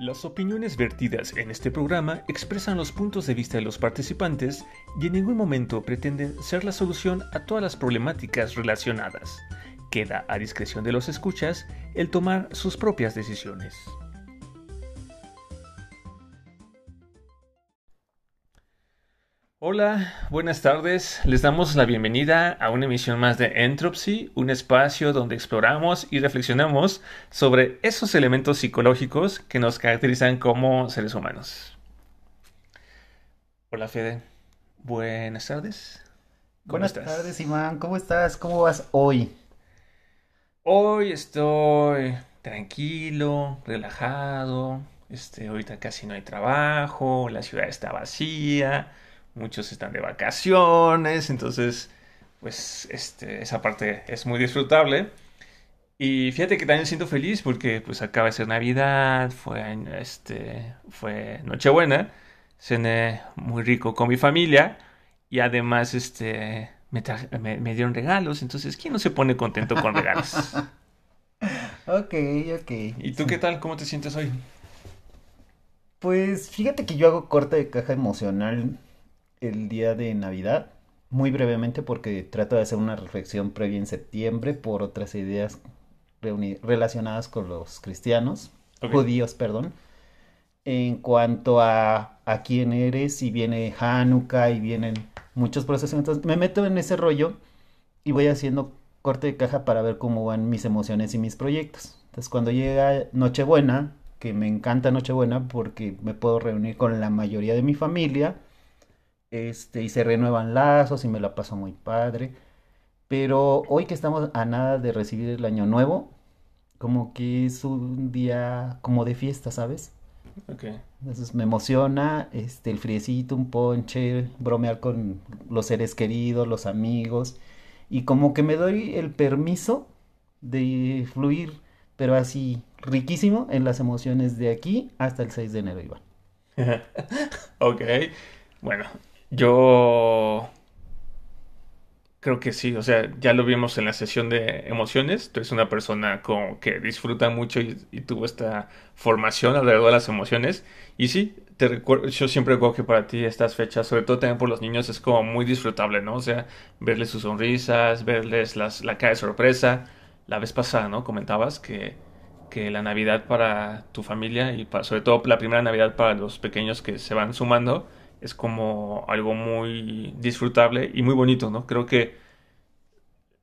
Las opiniones vertidas en este programa expresan los puntos de vista de los participantes y en ningún momento pretenden ser la solución a todas las problemáticas relacionadas. Queda a discreción de los escuchas el tomar sus propias decisiones. Hola, buenas tardes. Les damos la bienvenida a una emisión más de Entropy, un espacio donde exploramos y reflexionamos sobre esos elementos psicológicos que nos caracterizan como seres humanos. Hola Fede, buenas tardes. buenas tardes Iván, ¿cómo estás? ¿Cómo vas hoy? Hoy estoy tranquilo, relajado. Este, ahorita casi no hay trabajo, la ciudad está vacía muchos están de vacaciones, entonces, pues, este, esa parte es muy disfrutable. Y fíjate que también siento feliz porque, pues, acaba de ser Navidad, fue, este, fue Nochebuena, cené muy rico con mi familia y además, este, me, me, dieron regalos, entonces, ¿quién no se pone contento con regalos? ok, ok. ¿Y tú qué tal? ¿Cómo te sientes hoy? Pues fíjate que yo hago corte de caja emocional el día de Navidad, muy brevemente porque trato de hacer una reflexión previa en septiembre por otras ideas relacionadas con los cristianos, judíos, perdón, en cuanto a, a quién eres, y viene Hanukkah y vienen muchos procesos, entonces me meto en ese rollo y voy haciendo corte de caja para ver cómo van mis emociones y mis proyectos. Entonces cuando llega Nochebuena, que me encanta Nochebuena porque me puedo reunir con la mayoría de mi familia, este, y se renuevan lazos y me la paso muy padre. Pero hoy que estamos a nada de recibir el año nuevo, como que es un día como de fiesta, ¿sabes? Ok. Entonces me emociona este, el friecito, un ponche, bromear con los seres queridos, los amigos. Y como que me doy el permiso de fluir, pero así riquísimo en las emociones de aquí hasta el 6 de enero, Iván. ok. Bueno, yo creo que sí, o sea, ya lo vimos en la sesión de emociones. Tú eres una persona como que disfruta mucho y, tuvo esta formación alrededor de las emociones. Y sí, te recuerdo, yo siempre recuerdo que para ti estas fechas, sobre todo también por los niños, es como muy disfrutable, ¿no? O sea, verles sus sonrisas, verles las, la cara de sorpresa. La vez pasada, ¿no? Comentabas que, que la Navidad para tu familia y para, sobre todo la primera Navidad para los pequeños que se van sumando es como algo muy disfrutable y muy bonito, ¿no? Creo que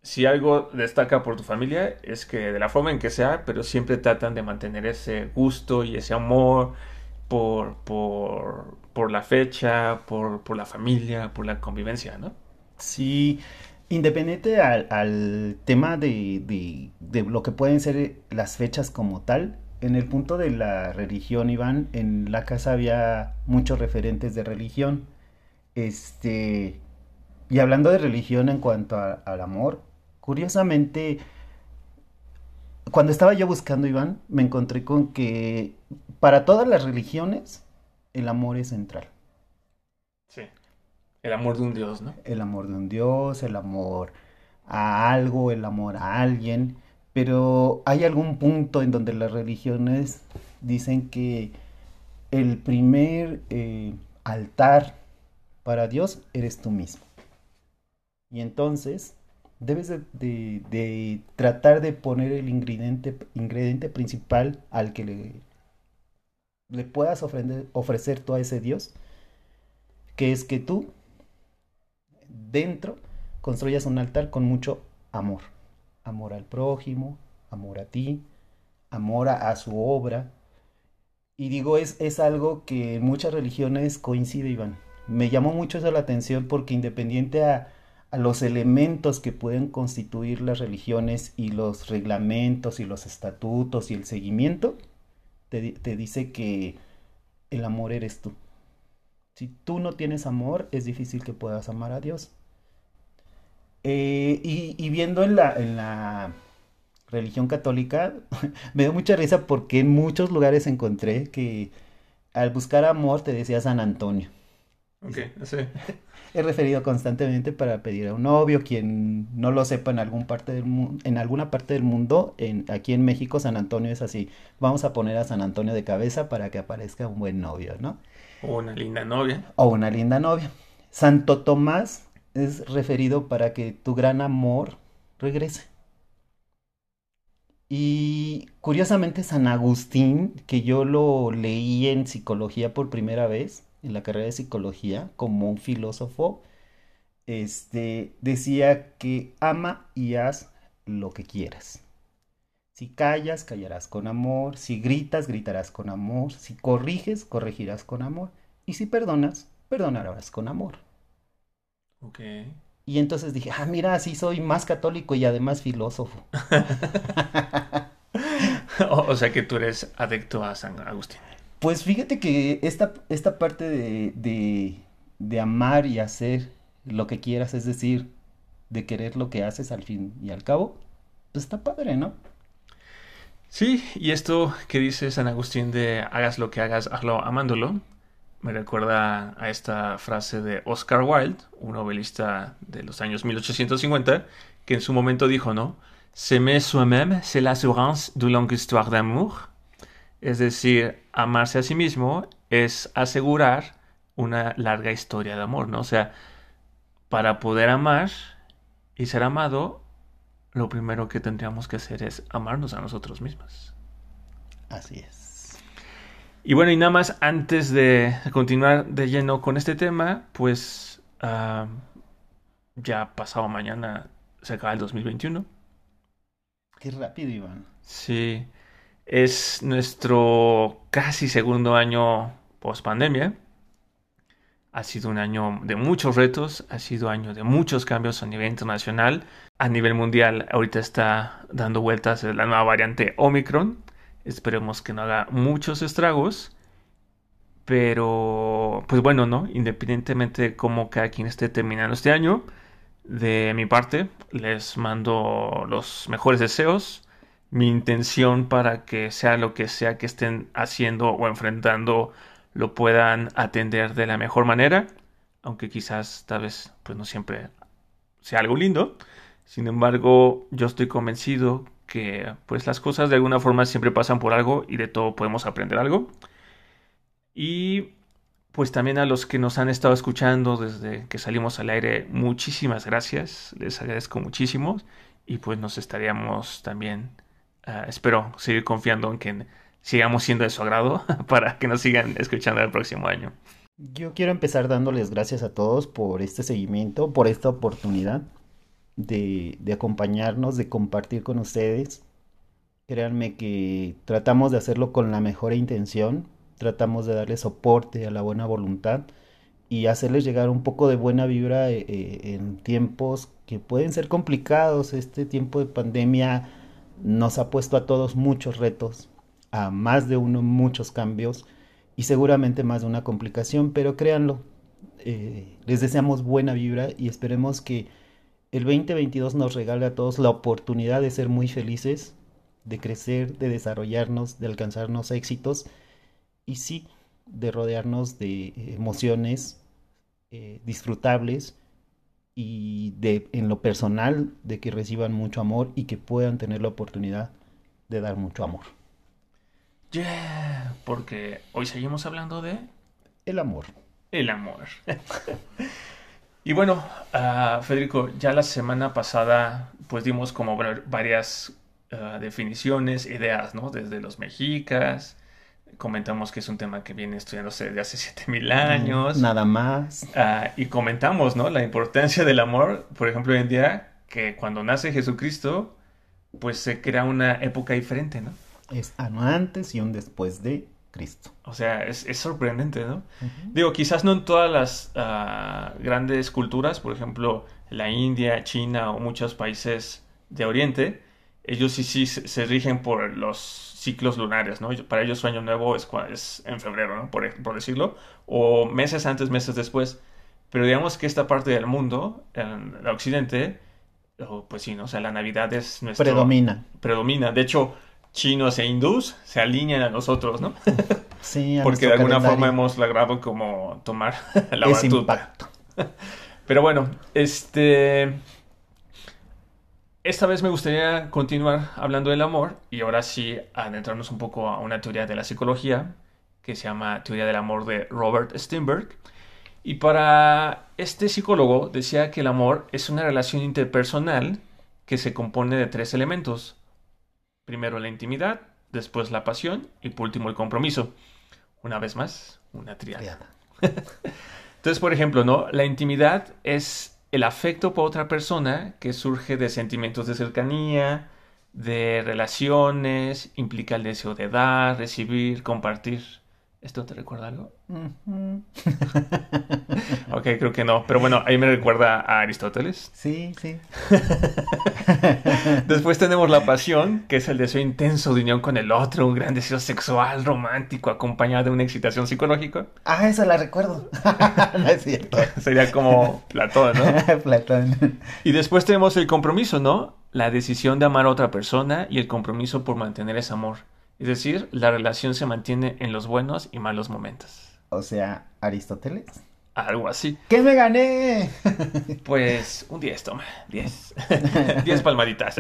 si algo destaca por tu familia es que de la forma en que sea, pero siempre tratan de mantener ese gusto y ese amor por, por, por la fecha, por, por, la familia, por la convivencia, ¿no? Sí, independiente al, tema de, de, de, lo que pueden ser las fechas como tal, en el punto de la religión, Iván, en la casa había muchos referentes de religión. Este, y hablando de religión en cuanto al amor, curiosamente, cuando estaba yo buscando, Iván, me encontré con que para todas las religiones el amor es central. Sí. El amor de un Dios, ¿no? El amor de un Dios, el amor a algo, el amor a alguien. Pero hay algún punto en donde las religiones dicen que el primer eh, altar para Dios eres tú mismo. Y entonces debes de, tratar de poner el ingrediente, ingrediente principal al que le, le puedas ofrecer, ofrecer tú a ese Dios, que es que tú dentro construyas un altar con mucho amor amor al prójimo, amor a ti, amor a, su obra. Y digo, es, es algo que en muchas religiones coincide, Iván. Me llamó mucho eso la atención porque independiente a, a los elementos que pueden constituir las religiones y los reglamentos y los estatutos y el seguimiento, te, te dice que el amor eres tú. Si tú no tienes amor, es difícil que puedas amar a Dios. Eh, y, viendo en la, en la religión católica, me dio mucha risa porque en muchos lugares encontré que al buscar amor te decía San Antonio. Ok, sí. He referido constantemente para pedir a un novio, quien no lo sepa en algún parte del en alguna parte del mundo, en, aquí en México San Antonio es así. Vamos a poner a San Antonio de cabeza para que aparezca un buen novio, ¿no? O una linda novia. O una linda novia. Santo Tomás es referido para que tu gran amor regrese. Y curiosamente San Agustín, que yo lo leí en psicología por primera vez, en la carrera de psicología, como un filósofo, este, decía que ama y haz lo que quieras. Si callas, callarás con amor. Si gritas, gritarás con amor. Si corriges, corregirás con amor. Y si perdonas, perdonarás con amor. Ok. Y entonces dije, ah, mira, sí soy más católico y además filósofo. O, o sea que tú eres adicto a San Agustín. Pues fíjate que esta, esta parte de, de, de amar y hacer lo que quieras, es decir, de querer lo que haces al fin y al cabo, pues está padre, ¿no? Sí, y esto que dice San Agustín de hagas lo que hagas, hazlo amándolo, me recuerda a esta frase de Oscar Wilde, un novelista de los años 1850, que en su momento dijo, ¿no? S'aimer soi-même, c'est l'assurance d'une longue histoire d'amour. Es decir, amarse a sí mismo es asegurar una larga historia de amor, ¿no? O sea, para poder amar y ser amado, lo primero que tendríamos que hacer es amarnos a nosotros mismos. Así es. Y bueno, y nada más antes de continuar de lleno con este tema, pues ah, ya pasado mañana se acaba el 2021. Qué rápido, Iván. Sí, es nuestro casi segundo año post pandemia. Ha sido un año de muchos retos, ha sido año de muchos cambios a nivel internacional. A nivel mundial, ahorita está dando vueltas la nueva variante Omicron. Esperemos que no haga muchos estragos. Pero, pues bueno, ¿no? Independientemente de cómo cada quien esté terminando este año, de mi parte, les mando los mejores deseos. Mi intención para que sea lo que sea que estén haciendo o enfrentando, lo puedan atender de la mejor manera. Aunque quizás, tal vez, pues no siempre sea algo lindo. Sin embargo, yo estoy convencido que pues las cosas de alguna forma siempre pasan por algo y de todo podemos aprender algo. Y pues también a los que nos han estado escuchando desde que salimos al aire, muchísimas gracias, les agradezco muchísimo y pues nos estaríamos también, uh, espero seguir confiando en que sigamos siendo de su agrado para que nos sigan escuchando el próximo año. Yo quiero empezar dándoles gracias a todos por este seguimiento, por esta oportunidad de, acompañarnos, de compartir con ustedes. Créanme que tratamos de hacerlo con la mejor intención, tratamos de darle soporte a la buena voluntad y hacerles llegar un poco de buena vibra eh, eh, en tiempos que pueden ser complicados. Este tiempo de pandemia nos ha puesto a todos muchos retos, a más de uno muchos cambios y seguramente más de una complicación, pero créanlo, eh, les deseamos buena vibra y esperemos que el 2022 nos regale a todos la oportunidad de ser muy felices, de crecer, de desarrollarnos, de alcanzarnos éxitos y sí, de rodearnos de emociones eh, disfrutables y de en lo personal de que reciban mucho amor y que puedan tener la oportunidad de dar mucho amor. Yeah, porque hoy seguimos hablando de el amor. El amor. y bueno, uh, Federico, ya la semana pasada pues dimos como varias uh, definiciones, ideas, ¿no? Desde los mexicas, comentamos que es un tema que viene estudiándose desde hace 7000 años. Nada más. Uh, y comentamos, ¿no? La importancia del amor, por ejemplo, hoy en día, que cuando nace Jesucristo, pues se crea una época diferente, ¿no? Es un antes y un después de Cristo. O sea, es, es sorprendente, ¿no? Uh -huh. Digo, quizás no en todas las uh, grandes culturas, por ejemplo, la India, China o muchos países de Oriente, ellos sí, sí se rigen por los ciclos lunares, ¿no? Para ellos su año nuevo es, es en febrero, ¿no? Por, por, decirlo, o meses antes, meses después. Pero digamos que esta parte del mundo, en el occidente, pues sí, ¿no? O sea, la Navidad es nuestro... Predomina. Predomina. De hecho, chinos e hindús se alinean a nosotros, ¿no? Sí, a porque de alguna calendario. forma hemos logrado como tomar la Ese batuta. impacto. Pero bueno, este. Esta vez me gustaría continuar hablando del amor y ahora sí adentrarnos un poco a una teoría de la psicología que se llama Teoría del Amor de Robert Steinberg. Y para este psicólogo decía que el amor es una relación interpersonal que se compone de tres elementos. Primero la intimidad, después la pasión y por último el compromiso. Una vez más, una triada. Entonces, por ejemplo, ¿no? La intimidad es el afecto por otra persona que surge de sentimientos de cercanía, de relaciones, implica el deseo de dar, recibir, compartir. ¿Esto te recuerda algo? Ujú. Ok, creo que no. Pero bueno, ahí me recuerda a Aristóteles. Sí, sí. Después tenemos la pasión, que es el deseo intenso de unión con el otro, un gran deseo sexual, romántico, acompañado de una excitación psicológica. Ah, esa la recuerdo. no es cierto. Sería como Platón, ¿no? Platón. Y después tenemos el compromiso, ¿no? La decisión de amar a otra persona y el compromiso por mantener ese amor. Es decir, la relación se mantiene en los buenos y malos momentos. O sea, Aristóteles. Algo así. ¿Qué me gané? Pues un 10, toma. 10. 10 palmaditas.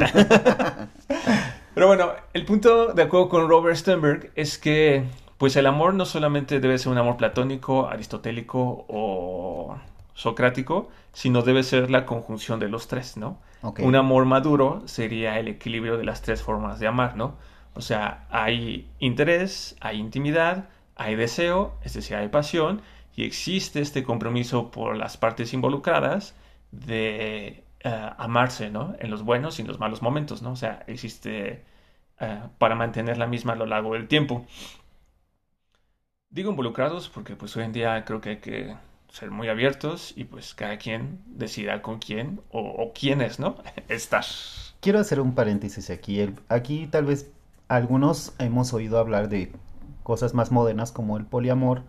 Pero bueno, el punto de acuerdo con Robert Sternberg es que pues el amor no solamente debe ser un amor platónico, aristotélico o socrático, sino debe ser la conjunción de los tres, ¿no? Un amor maduro sería el equilibrio de las tres formas de amar, ¿no? O sea, hay interés, hay intimidad, hay deseo, es decir, hay pasión, y existe este compromiso por las partes involucradas de eh, amarse, ¿no? En los buenos y en los malos momentos, ¿no? O sea, existe eh, para mantener la misma a lo largo del tiempo. Digo involucrados porque pues hoy en día creo que hay que ser muy abiertos y pues cada quien decida con quién o, o quiénes, ¿no? Estar. Quiero hacer un paréntesis aquí. Aquí tal vez algunos hemos oído hablar de cosas más modernas como el poliamor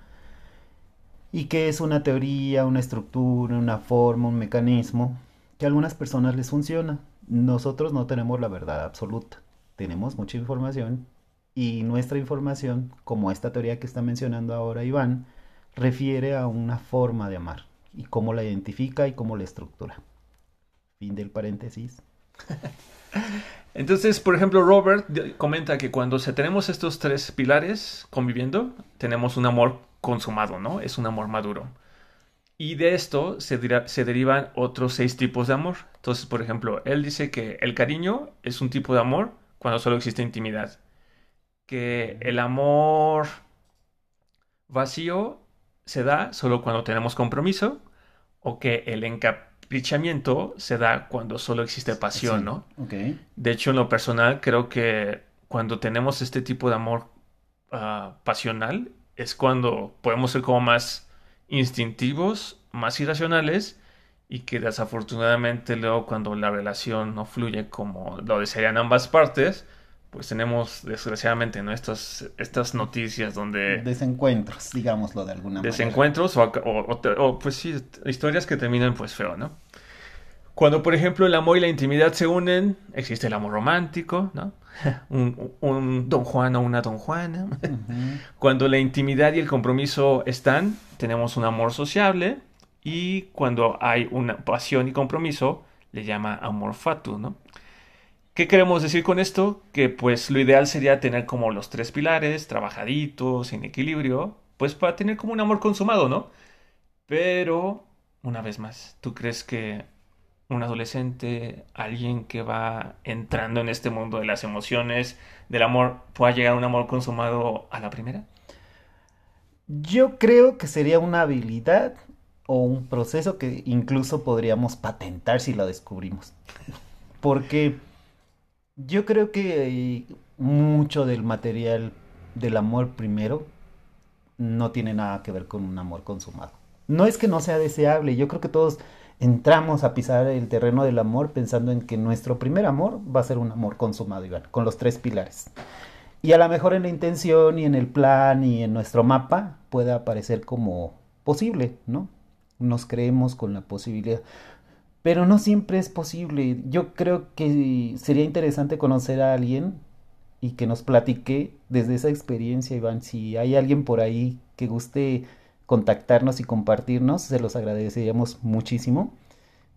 y que es una teoría, una estructura, una forma, un mecanismo que a algunas personas les funciona. Nosotros no tenemos la verdad absoluta. Tenemos mucha información y nuestra información, como esta teoría que está mencionando ahora Iván, refiere a una forma de amar y cómo la identifica y cómo la estructura. Fin del paréntesis. Entonces, por ejemplo, Robert comenta que cuando tenemos estos tres pilares conviviendo, tenemos un amor consumado, ¿no? Es un amor maduro. Y de esto se, derivan otros seis tipos de amor. Entonces, por ejemplo, él dice que el cariño es un tipo de amor cuando solo existe intimidad. Que el amor vacío se da solo cuando tenemos compromiso. O que el se da cuando solo existe pasión, Sí. ¿no? De hecho, en lo personal, creo que cuando tenemos este tipo de amor ah, pasional, es cuando podemos ser como más instintivos, más irracionales, y que desafortunadamente luego cuando la relación no fluye como lo desearían ambas partes, pues tenemos desgraciadamente ¿no? estas, estas noticias donde Desencuentros, digámoslo de alguna manera. desencuentros o, o- pues sí, historias que terminan pues feo, ¿no? Cuando, por ejemplo, el amor y la intimidad se unen, existe el amor romántico, ¿no? Un, un Don Juan o una Don Juana. Cuando la intimidad y el compromiso están, tenemos un amor sociable. Y cuando hay una pasión y compromiso, le llama amor fatu, ¿no? ¿Qué queremos decir con esto? Que pues lo ideal sería tener como los tres pilares, trabajaditos, en equilibrio, pues para tener como un amor consumado, ¿no? Pero, una vez más, ¿tú crees que un adolescente, alguien que va entrando en este mundo de las emociones, del amor, pueda llegar a un amor consumado a la primera? Yo creo que sería una habilidad o un proceso que incluso podríamos patentar si lo descubrimos. Porque yo creo que mucho del material del amor primero no tiene nada que ver con un amor consumado. No es que no sea deseable, yo creo que todos entramos a pisar el terreno del amor pensando en que nuestro primer amor va a ser un amor consumado, Iván, con los tres pilares. Y a lo mejor en la intención y en el plan y en nuestro mapa puede aparecer como posible, ¿no? Nos creemos con la posibilidad. Pero no siempre es posible. Yo creo que sería interesante conocer a alguien y que nos platique desde esa experiencia, Iván. Si hay alguien por ahí que guste contactarnos y compartirnos, se los agradeceríamos muchísimo.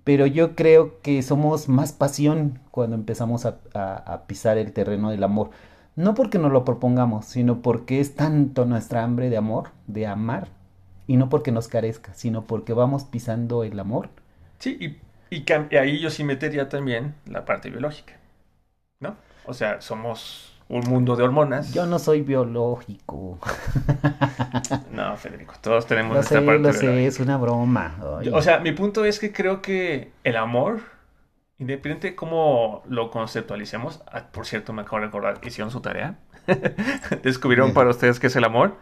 Pero yo creo que somos más pasión cuando empezamos a, pisar el terreno del amor. No porque nos lo propongamos, sino porque es tanto nuestra hambre de amor, de amar, y no porque nos carezca, sino porque vamos pisando el amor. Sí, y, y, ahí yo sí metería también la parte biológica, ¿no? O sea, somos un mundo de hormonas. Yo no soy biológico. no, Federico, todos tenemos esta parte. Lo sé, es una broma. O sea, mi punto es que creo que el amor Independiente de cómo lo conceptualicemos, ah, por cierto, me acabo de recordar, hicieron su tarea. Descubrieron para ustedes qué es el amor.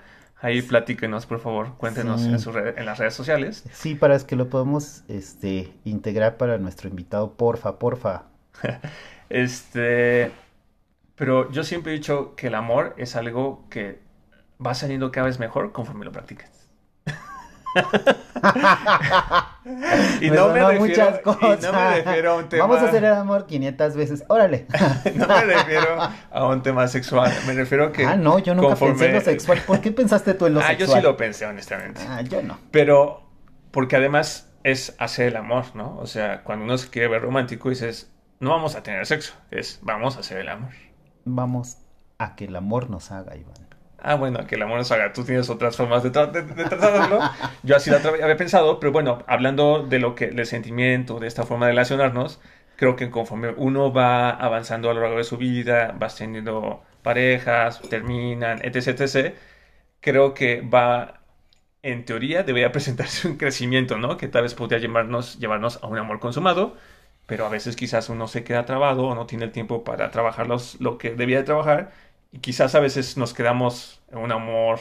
Ahí platíquenos, por favor, cuéntenos en, en, las redes sociales. Sí, para que lo podamos este, integrar para nuestro invitado, porfa, porfa. este, pero yo siempre he dicho que el amor es algo que va saliendo cada vez mejor conforme lo practicas. y, no me refiero, muchas cosas. a un tema... Vamos a hacer el amor 500 veces. Órale. no me refiero a un tema sexual. Me refiero a que. Ah, no, yo nunca pensé en lo sexual. ¿Por qué pensaste tú en lo ah, sexual? Ah, yo sí lo pensé, honestamente. Ah, yo no. Pero, porque además es hacer el amor, ¿no? O sea, cuando uno se quiere ver romántico, dices, no vamos a tener sexo, es vamos a hacer el amor. Vamos a que el amor nos haga, Iván. Ah, bueno, que el amor nos haga. Tú tienes otras formas de, tratarlo. Yo así lo había pensado, pero bueno, hablando de lo que, del sentimiento, de esta forma de relacionarnos, creo que conforme uno va avanzando a lo largo de su vida, vas teniendo parejas, terminan, etc, etc, creo que va, en teoría, debería presentarse un crecimiento, ¿no? Que tal vez podría llevarnos, llevarnos a un amor consumado, pero a veces quizás uno se queda trabado o no tiene el tiempo para trabajar lo que debía de trajar y quizás a veces nos quedamos en un amor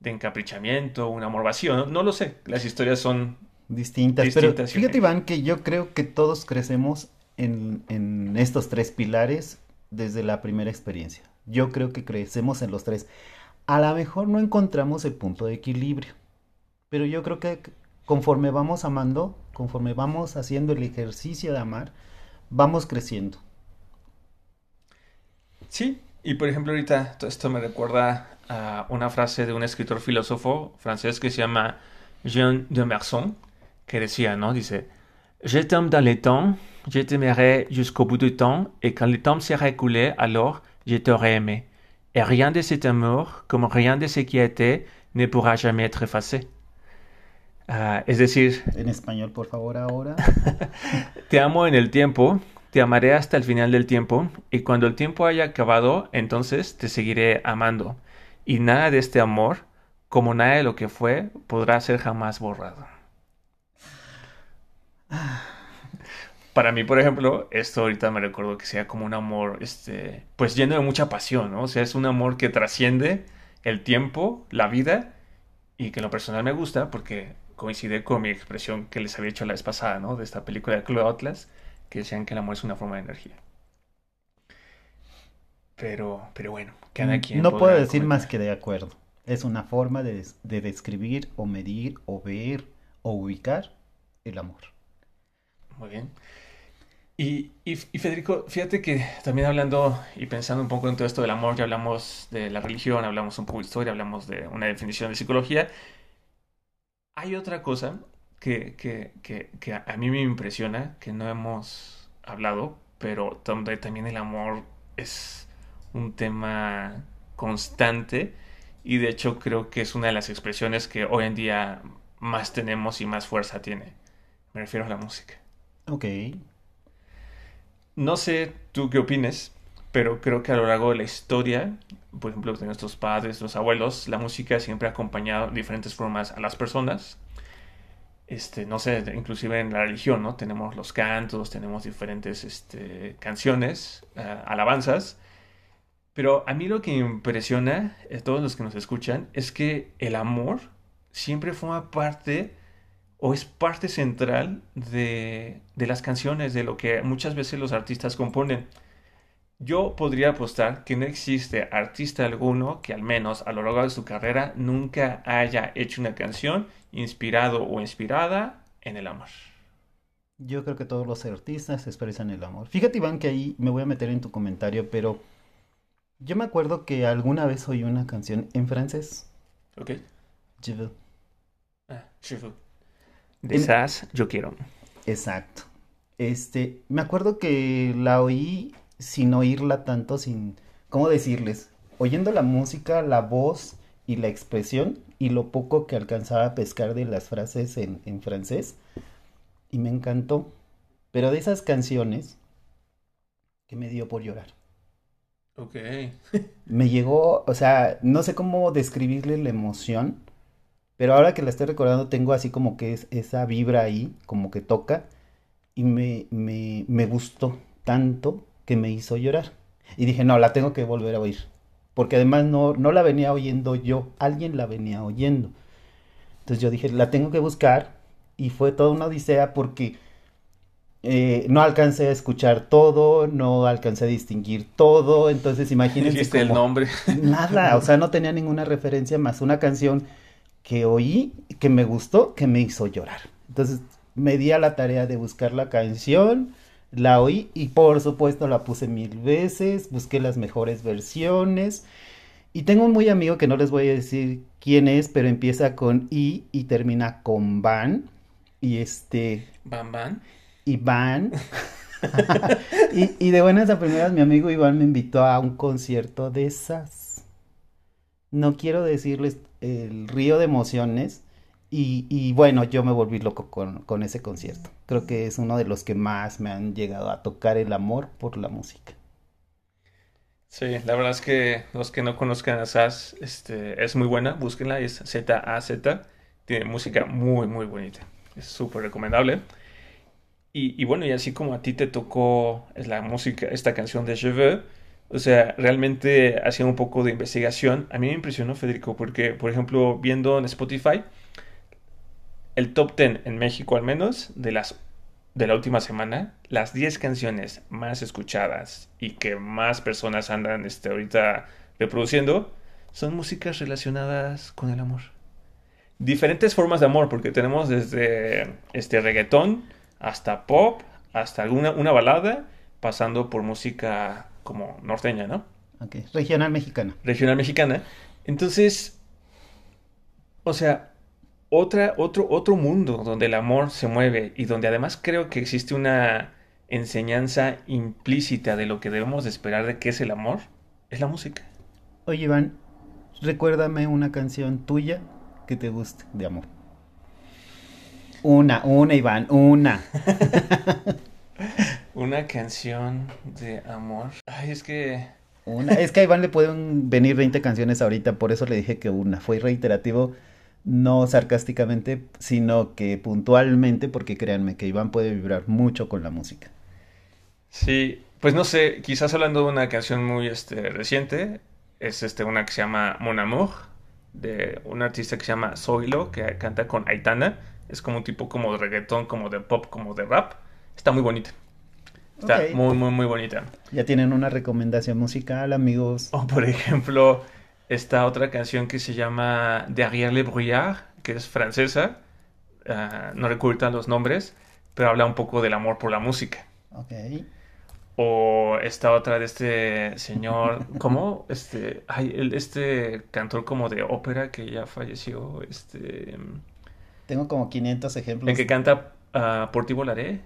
de encaprichamiento, un amor vacío, no, lo sé, las historias son distintas. pero fíjate Iván que yo creo que todos crecemos en, en estos tres pilares desde la primera experiencia. Yo creo que crecemos en los tres. A lo mejor no encontramos el punto de equilibrio, pero yo creo que conforme vamos amando, conforme vamos haciendo el ejercicio de amar, vamos creciendo. Sí, y por ejemplo, ahorita esto me recuerda a una frase de un escritor filósofo francés que se llama Jean de Merson, que decía, ¿no? Dice, Je t'aime dans le temps, je t'aimerai jusqu'au bout du temps, et quand le temps sera écoulé, alors je t'aurai aimé. Et rien de cet amour, comme rien de ce qui a été, ne pourra jamais être effacé. Uh, es decir... En español, por favor, ahora. te amo en el tiempo, te amaré hasta el final del tiempo, y cuando el tiempo haya acabado, entonces te seguiré amando. Y nada de este amor, como nada de lo que fue, podrá ser jamás borrado. Para mí, por ejemplo, esto ahorita me recuerdo que sea como un amor, este, pues lleno de mucha pasión, ¿no? O sea, es un amor que trasciende el tiempo, la vida, y que en lo personal me gusta porque coincide con mi expresión que les había hecho la vez pasada, ¿no? De esta película de Club Atlas que decían que el amor es una forma de energía. Pero, pero bueno, cada mm, quien. No puedo decir más que de acuerdo. Es una forma de, describir o medir o ver o ubicar el amor. Muy bien. Y, y, Federico, fíjate que también hablando y pensando un poco en todo esto del amor, ya hablamos de la religión, hablamos un poco de historia, hablamos de una definición de psicología. Hay otra cosa que, que, que, que a mí me impresiona, que no hemos hablado, pero también el amor es un tema constante y de hecho creo que es una de las expresiones que hoy en día más tenemos y más fuerza tiene. Me refiero a la música. Ok. No sé tú qué opines, pero creo que a lo largo de la historia, por ejemplo, de nuestros padres, nuestros abuelos, la música siempre ha acompañado de diferentes formas a las personas este, no sé, inclusive en la religión, ¿no? Tenemos los cantos, tenemos diferentes este, canciones, ah, alabanzas. Pero a mí lo que impresiona, a eh, todos los que nos escuchan, es que el amor siempre forma parte o es parte central de, de las canciones, de lo que muchas veces los artistas componen. Yo podría apostar que no existe artista alguno que al menos a lo largo de su carrera nunca haya hecho una canción inspirado o inspirada en el amor. Yo creo que todos los artistas expresan el amor. Fíjate Iván que ahí me voy a meter en tu comentario, pero Yo me acuerdo que alguna vez oí una canción en francés. Ok. Je veux. Ah, je veux. De En- esas, yo quiero. Exacto. Este, me acuerdo que la oí sin oírla tanto, sin, ¿cómo decirles? Oyendo la música, la voz y la expresión y lo poco que alcanzaba a pescar de las frases en, en francés y me encantó. Pero de esas canciones que me dio por llorar. Ok. Me llegó, o sea, no sé cómo describirle la emoción, pero ahora que la estoy recordando tengo así como que es, esa vibra ahí, como que toca, y me, me, me gustó tanto que me hizo llorar. Y dije, no, la tengo que volver a oír, porque además no, no la venía oyendo yo, alguien la venía oyendo. Entonces yo dije, la tengo que buscar, y fue toda una odisea porque eh, no alcancé a escuchar todo, no alcancé a distinguir todo, entonces imagínense Dijiste el como- nombre. Nada, o sea, no tenía ninguna referencia más una canción que oí, que me gustó, que me hizo llorar. Entonces me di a la tarea de buscar la canción, la oí y por supuesto la puse mil veces, busqué las mejores versiones. Y tengo un muy amigo que no les voy a decir quién es, pero empieza con I y termina con Van. Y este, Bam. Iván. y, y de buenas a primeras, mi amigo Iván me invitó a un concierto de esas. No quiero decirles el río de emociones. Y, y bueno, yo me volví loco con, con ese concierto. Creo que es uno de los que más me han llegado a tocar el amor por la música. Sí, la verdad es que los que no conozcan a Sass, este, es muy buena, búsquenla, es Z-A-Z, tiene música muy, muy bonita, es súper recomendable. Y, y bueno, y así como a ti te tocó la música, esta canción de Je veux, o sea, realmente haciendo un poco de investigación, a mí me impresionó Federico, porque, por ejemplo, viendo en Spotify, el top 10 en México al menos, de las de la última semana, las 10 canciones más escuchadas y que más personas andan este, ahorita reproduciendo son músicas relacionadas con el amor. Diferentes formas de amor, porque tenemos desde este reggaetón hasta pop, hasta alguna una balada, pasando por música como norteña, ¿no? Ok, regional mexicana. Regional mexicana. Entonces, o sea, otra, otro, otro mundo donde el amor se mueve y donde además creo que existe una enseñanza implícita de lo que debemos de esperar de qué es el amor, es la música. Oye, Iván, recuérdame una canción tuya que te guste de amor. Una, una, Iván, una. Una canción de amor. Ay, es que... Una. Es que a Iván le pueden venir 20 canciones ahorita, por eso le dije que una. Fue reiterativo, no sarcásticamente, sino que puntualmente, porque créanme que Iván puede vibrar mucho con la música. Sí, pues no sé, quizás hablando de una canción muy este, reciente, es este, una que se llama Mon Amour, de un artista que se llama Zoilo, que canta con Aitana. Es como un tipo como de reggaetón, como de pop, como de rap. Está muy bonita. Está muy, muy, muy bonita. Ya tienen una recomendación musical, amigos. O por ejemplo, esta otra canción que se llama Derrière les brouillards, que es francesa. Ah, no recuerdo los nombres, pero habla un poco del amor por la música. Ok. O esta otra de este señor, ¿cómo? Este, ay, el- este cantor como de ópera que ya falleció, este, Tengo como 500 ejemplos. el que canta ah, Por ti volaré.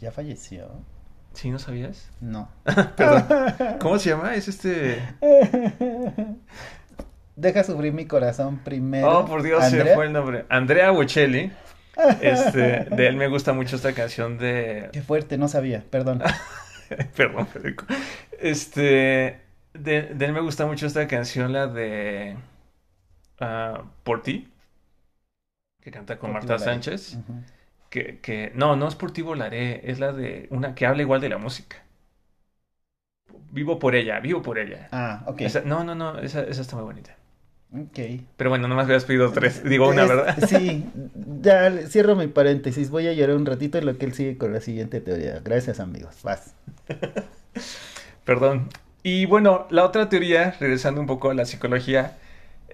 ¿Ya falleció? ¿Sí, no sabías? No. Perdón. ¿Cómo se llama? Es este... Deja sufrir mi corazón primero. Oh, por Dios, se fue el nombre. Andrea Bocelli. Este, de él me gusta mucho esta canción de... Qué fuerte, no sabía, perdón. Perdón, Federico. Este, de, de él me gusta mucho esta canción, la de ah, Por ti, que canta con Por Marta. Sánchez. Ujú. Que, que, no, no es Por ti volaré, es la de una que habla igual de la música. Vivo por ella, vivo por ella. Ah, ok. Esa- no, no, no, esa, esa está muy bonita. Ok. Pero bueno, nomás me has pedido tres, digo una, ¿verdad? Sí, ya cierro mi paréntesis. Voy a llorar un ratito en lo que él sigue con la siguiente teoría. Gracias, amigos. Vas. Perdón. Y bueno, la otra teoría, regresando un poco a la psicología,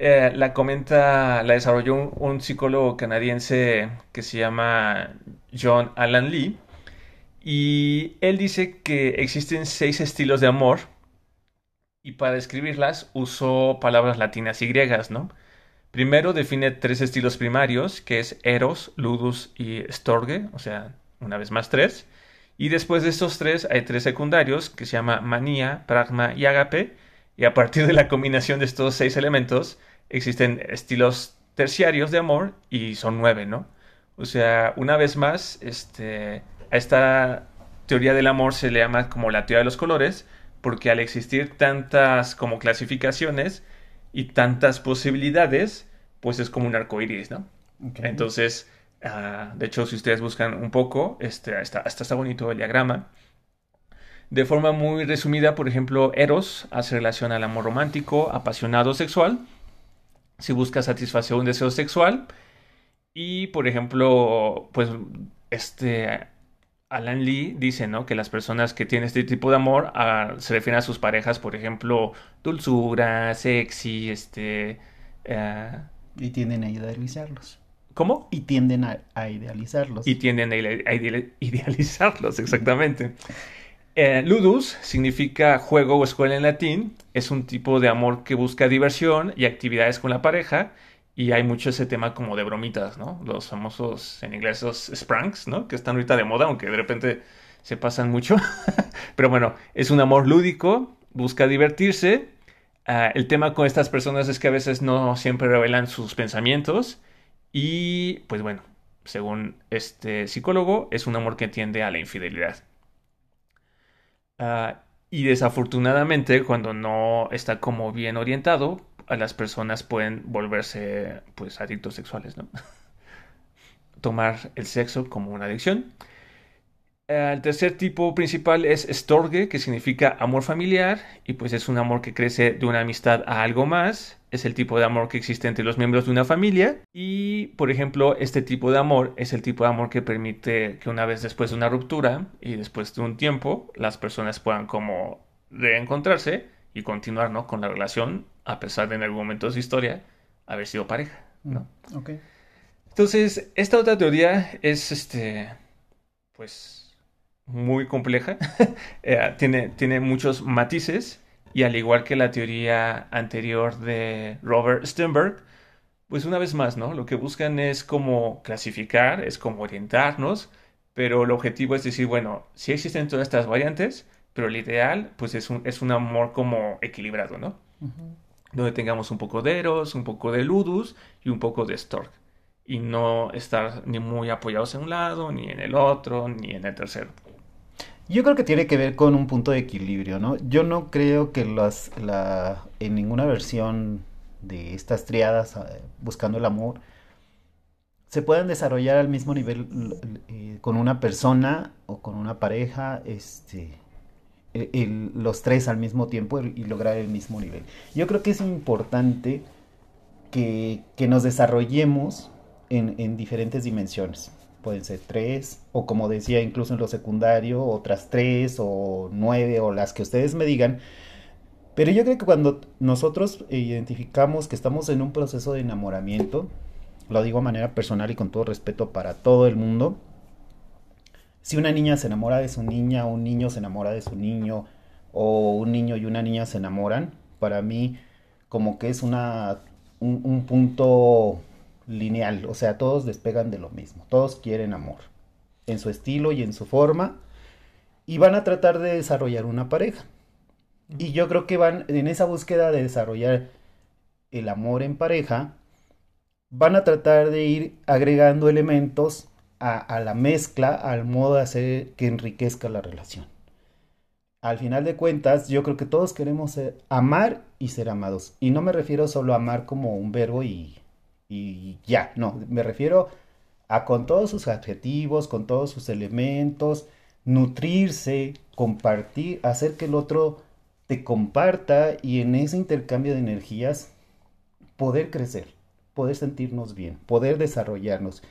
eh, la comenta, la desarrolló un, un psicólogo canadiense que se llama John Alan Lee. Y él dice que existen seis estilos de amor y para describirlas usó palabras latinas y griegas, ¿no? Primero define tres estilos primarios, que es Eros, Ludus y Storge, o sea, una vez más tres. Y después de estos tres hay tres secundarios, que se llama Manía, Pragma y Agape. Y a partir de la combinación de estos seis elementos, existen estilos terciarios de amor y son nueve, ¿no? O sea, una vez más, este, a esta teoría del amor se le llama como la teoría de los colores, porque al existir tantas como clasificaciones y tantas posibilidades, pues es como un arco iris, ¿no? Entonces, uh, de hecho, si ustedes buscan un poco, este, hasta, hasta está bonito el diagrama. De forma muy resumida, por ejemplo, Eros hace relación al amor romántico, apasionado, sexual. Si busca satisfacer un deseo sexual. Y, por ejemplo, pues este Alan Lee dice, ¿no? Que las personas que tienen este tipo de amor ah, se refieren a sus parejas, por ejemplo, dulzura, sexy, este... Uh... y tienden a idealizarlos. ¿Cómo? Y tienden a, idealizarlos. Y tienden a, idealizarlos, exactamente. Eh, ludus significa juego o escuela en latín. Es un tipo de amor que busca diversión y actividades con la pareja y hay mucho ese tema como de bromitas, ¿no? Los famosos, en inglés, los spranks, ¿no? Que están ahorita de moda, aunque de repente se pasan mucho. Pero bueno, es un amor lúdico, busca divertirse. Uh, el tema con estas personas es que a veces no siempre revelan sus pensamientos. Y pues bueno, según este psicólogo, es un amor que tiende a la infidelidad. Uh, y desafortunadamente, cuando no está como bien orientado, a las personas pueden volverse pues adictos sexuales, ¿no? Tomar el sexo como una adicción. El tercer tipo principal es storge, que significa amor familiar, y pues es un amor que crece de una amistad a algo más. Es el tipo de amor que existe entre los miembros de una familia. Y, por ejemplo, este tipo de amor es el tipo de amor que permite que una vez después de una ruptura y después de un tiempo, las personas puedan como reencontrarse y continuar, ¿no? Con la relación a pesar de en algún momento de su historia haber sido pareja, ¿no? Mm. Entonces, esta otra teoría es, este, pues, muy compleja, eh, tiene, tiene muchos matices, y al igual que la teoría anterior de Robert Sternberg, pues una vez más, ¿no? Lo que buscan es como clasificar, es como orientarnos, pero el objetivo es decir, bueno, sí existen todas estas variantes, pero el ideal, pues es un, es un amor como equilibrado, ¿no? donde tengamos un poco de Eros, un poco de Ludus y un poco de Stork. Y no estar ni muy apoyados en un lado, ni en el otro, ni en el tercero. Yo creo que tiene que ver con un punto de equilibrio, ¿no? Yo no creo que las, la, en ninguna versión de estas triadas eh, buscando el amor se puedan desarrollar al mismo nivel eh, con una persona o con una pareja, este, los tres al mismo tiempo y lograr el mismo nivel. Yo creo que es importante que, nos desarrollemos en, diferentes dimensiones. Pueden ser tres, o como decía, incluso en lo secundario, otras tres, o nueve, o las que ustedes me digan. Pero yo creo que cuando nosotros identificamos que estamos en un proceso de enamoramiento, lo digo de manera personal y con todo respeto para todo el mundo, si una niña se enamora de su niña, un niño se enamora de su niño, o un niño y una niña se enamoran, para mí como que es una, un, punto lineal, o sea, todos despegan de lo mismo, todos quieren amor, en su estilo y en su forma, y van a tratar de desarrollar una pareja. Y yo creo que van en esa búsqueda de desarrollar el amor en pareja, van a tratar de ir agregando elementos a, la mezcla, al modo de hacer que enriquezca la relación. Al final de cuentas, yo creo que todos queremos amar y ser amados. Y no me refiero solo a amar como un verbo y, y ya, no, me refiero a con todos sus adjetivos, con todos sus elementos, nutrirse, compartir, hacer que el otro te comparta y en ese intercambio de energías poder crecer, poder sentirnos bien, poder desarrollarnos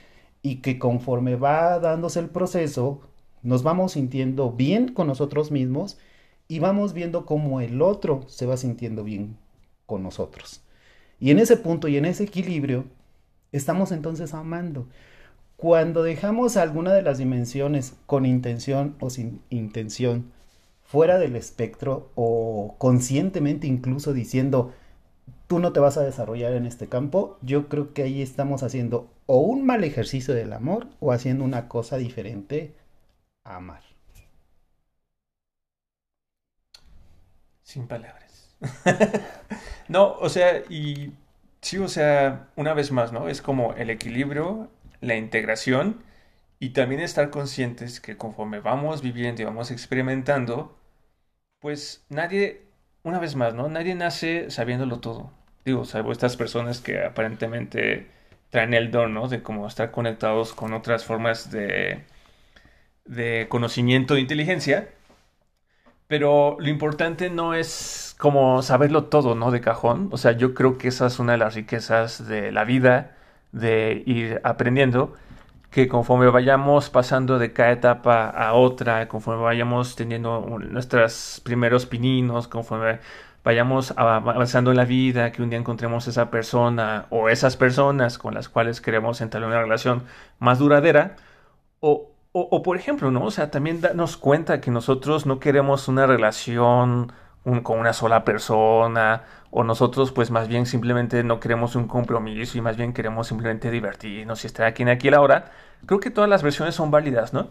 y que conforme va dándose el proceso, nos vamos sintiendo bien con nosotros mismos y vamos viendo cómo el otro se va sintiendo bien con nosotros. Y en ese punto y en ese equilibrio, estamos entonces amando. Cuando dejamos alguna de las dimensiones con intención o sin intención fuera del espectro o conscientemente incluso diciendo, tú no te vas a desarrollar en este campo, yo creo que ahí estamos haciendo o un mal ejercicio del amor o haciendo una cosa diferente a amar. Sin palabras. no, o sea, y sí, o sea, una vez más, ¿no? Es como el equilibrio, la integración y también estar conscientes que conforme vamos viviendo y vamos experimentando, pues nadie, una vez más, ¿no? Nadie nace sabiéndolo todo. Digo, salvo estas personas que aparentemente traen el don, ¿no? De como estar conectados con otras formas de, de conocimiento e inteligencia. Pero lo importante no es como saberlo todo, ¿no? De cajón. O sea, yo creo que esa es una de las riquezas de la vida, de ir aprendiendo, que conforme vayamos pasando de cada etapa a otra, conforme vayamos teniendo nuestros primeros pininos, conforme vayamos avanzando en la vida, que un día encontremos esa persona o esas personas con las cuales queremos entablar una relación más duradera, o, o, por ejemplo, ¿no? O sea, también darnos cuenta que nosotros no queremos una relación con una sola persona, o nosotros pues más bien simplemente no queremos un compromiso y más bien queremos simplemente divertirnos y estar aquí en aquí a la hora. Creo que todas las versiones son válidas, ¿no?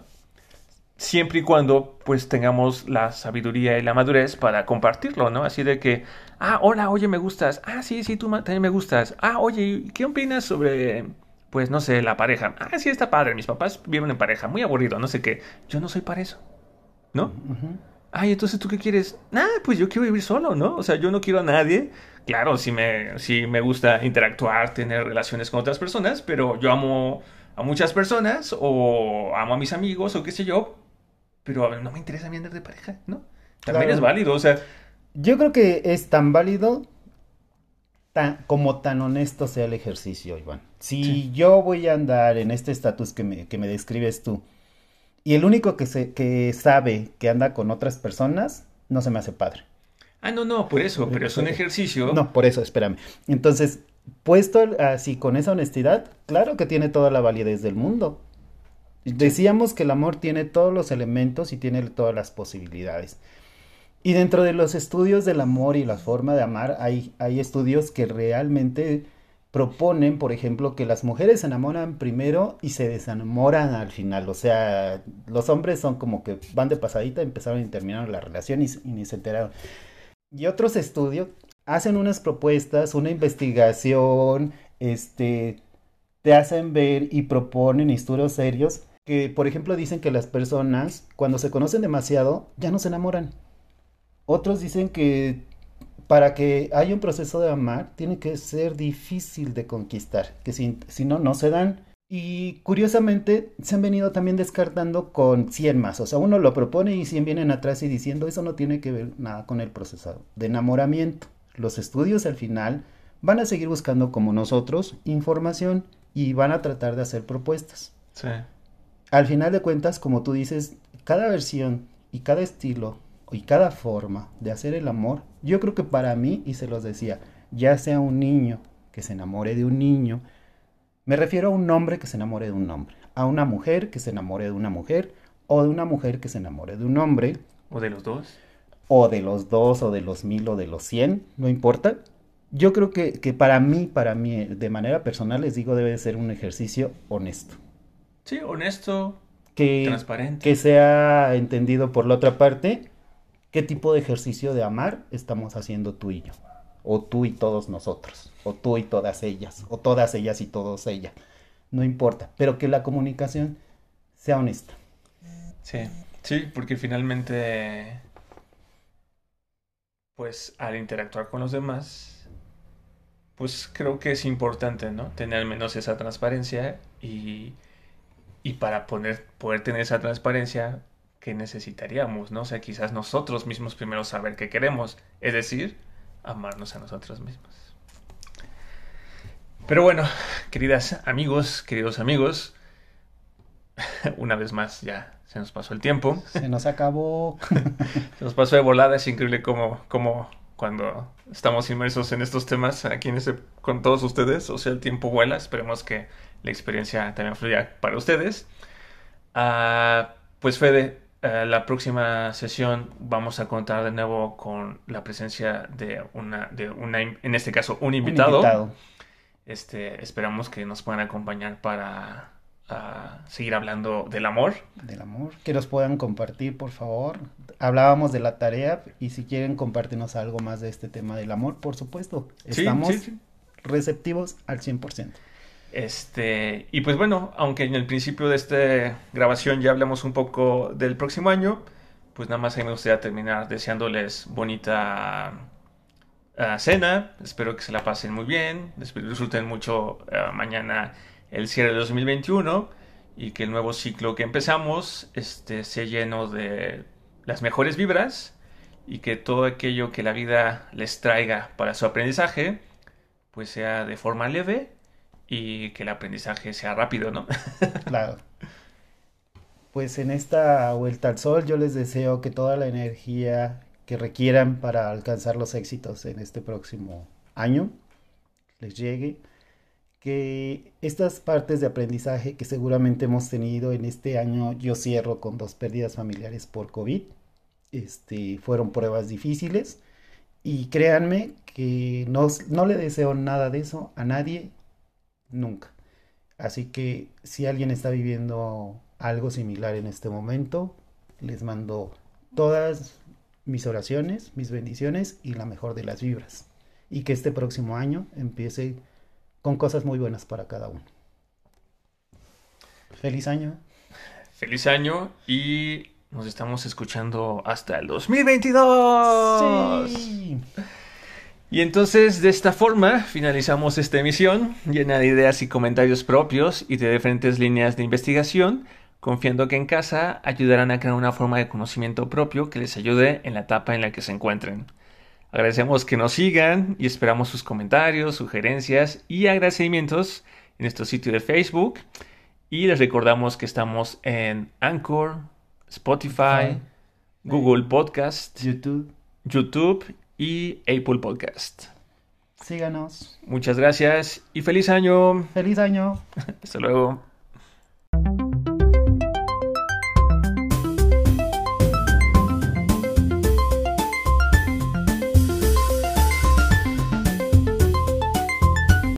Siempre y cuando pues tengamos la sabiduría y la madurez para compartirlo, ¿no? Así de que, ah, hola, oye, me gustas. Ah, sí, sí, tú también me gustas. Ah, oye, ¿qué opinas sobre pues no sé, la pareja. Ah, sí, está padre, mis papás viven en pareja, muy aburrido, no sé qué. Yo no soy para eso, ¿no? Ay, entonces tú qué quieres? Ah, pues yo quiero vivir solo, ¿no? O sea, yo no quiero a nadie. Claro, sí me, sí me gusta interactuar, tener relaciones con otras personas, pero yo amo a muchas personas o amo a mis amigos o qué sé yo, pero no me interesa mi andar de pareja, ¿no? También es válido, o sea... Yo creo que es tan válido como tan honesto sea el ejercicio, Iván. Si yo voy a andar en este estatus que me, que me describes tú, y el único que, se, que sabe que anda con otras personas, no se me hace padre. Ah, no, no, por eso, pero es un ejercicio. No, por eso, espérame. Entonces, puesto así con esa honestidad, claro que tiene toda la validez del mundo. Decíamos que el amor tiene todos los elementos y tiene todas las posibilidades. Y dentro de los estudios del amor y la forma de amar, hay, hay estudios que realmente proponen, por ejemplo, que las mujeres se enamoran primero y se desenamoran al final. O sea, los hombres son como que van de pasadita, empezaron y terminaron la relación y, y ni se enteraron. Y otros estudios hacen unas propuestas, una investigación, este, te hacen ver y proponen estudios serios que, por ejemplo, dicen que las personas, cuando se conocen demasiado, ya no se enamoran. Otros dicen que para que haya un proceso de amar, tiene que ser difícil de conquistar, que si, no, no se dan. Y curiosamente se han venido también descartando con 100 más. O sea, uno lo propone y 100 vienen atrás y diciendo eso no tiene que ver nada con el proceso de enamoramiento. Los estudios al final van a seguir buscando como nosotros información y van a tratar de hacer propuestas. Sí. Al final de cuentas, como tú dices, cada versión y cada estilo y cada forma de hacer el amor, yo creo que para mí, y se los decía, ya sea un niño que se enamore de un niño, me refiero a un hombre que se enamore de un hombre, a una mujer que se enamore de una mujer, o de una mujer que se enamore de un hombre. O de los dos. O de los dos, o de los mil, o de los cien, no importa. Yo creo que, que para mí, para mí, de manera personal, les digo, debe ser un ejercicio honesto. Sí, honesto, que, transparente. Que sea entendido por la otra parte qué tipo de ejercicio de amar estamos haciendo tú y yo, o tú y todos nosotros, o tú y todas ellas, o todas ellas y todos ellas. No importa, pero que la comunicación sea honesta. Sí, sí, porque finalmente, pues al interactuar con los demás, pues creo que es importante, ¿no? Tener al menos esa transparencia y, y para poder, poder tener esa transparencia, que necesitaríamos, ¿no? O sea, quizás nosotros mismos primero saber qué queremos, es decir, amarnos a nosotros mismos. Pero bueno, queridas amigos, queridos amigos, una vez más ya se nos pasó el tiempo. Se nos acabó. se nos pasó de volada, es increíble como, como cuando estamos inmersos en estos temas aquí en ese, con todos ustedes, o sea, el tiempo vuela, esperemos que la experiencia también fluya para ustedes. Ah, pues Fede, eh, la próxima sesión vamos a contar de nuevo con la presencia de una, de una, en este caso, un invitado. Un invitado. Este, esperamos que nos puedan acompañar para ah, seguir hablando del amor. Del amor. Que nos puedan compartir, por favor. Hablábamos de la tarea y si quieren compartirnos algo más de este tema del amor, por supuesto. Sí, Estamos sí, sí. receptivos al 100%. Este, y pues bueno, aunque en el principio de esta grabación ya hablamos un poco del próximo año, pues nada más ahí me gustaría terminar deseándoles bonita ah, cena. Espero que se la pasen muy bien, disfruten mucho ah, mañana el cierre de 2021 y que el nuevo ciclo que empezamos este, sea lleno de las mejores vibras y que todo aquello que la vida les traiga para su aprendizaje, pues sea de forma leve y que el aprendizaje sea rápido, ¿no? Claro. Pues en esta vuelta al sol yo les deseo que toda la energía que requieran para alcanzar los éxitos en este próximo año les llegue. Que estas partes de aprendizaje que seguramente hemos tenido en este año, yo cierro con dos pérdidas familiares por COVID. Este, fueron pruebas difíciles y créanme que no, no le deseo nada de eso a nadie nunca. Así que si alguien está viviendo algo similar en este momento, les mando todas mis oraciones, mis bendiciones y la mejor de las vibras. Y que este próximo año empiece con cosas muy buenas para cada uno. Feliz año. Feliz año y nos estamos escuchando hasta el 2022. Sí. Y entonces de esta forma finalizamos esta emisión llena de ideas y comentarios propios y de diferentes líneas de investigación, confiando que en casa ayudarán a crear una forma de conocimiento propio que les ayude en la etapa en la que se encuentren. Agradecemos que nos sigan y esperamos sus comentarios, sugerencias y agradecimientos en nuestro sitio de Facebook. Y les recordamos que estamos en Anchor, Spotify, Google Podcast, YouTube. YouTube y Apple Podcast. Síganos. Muchas gracias y feliz año. Feliz año. Hasta luego.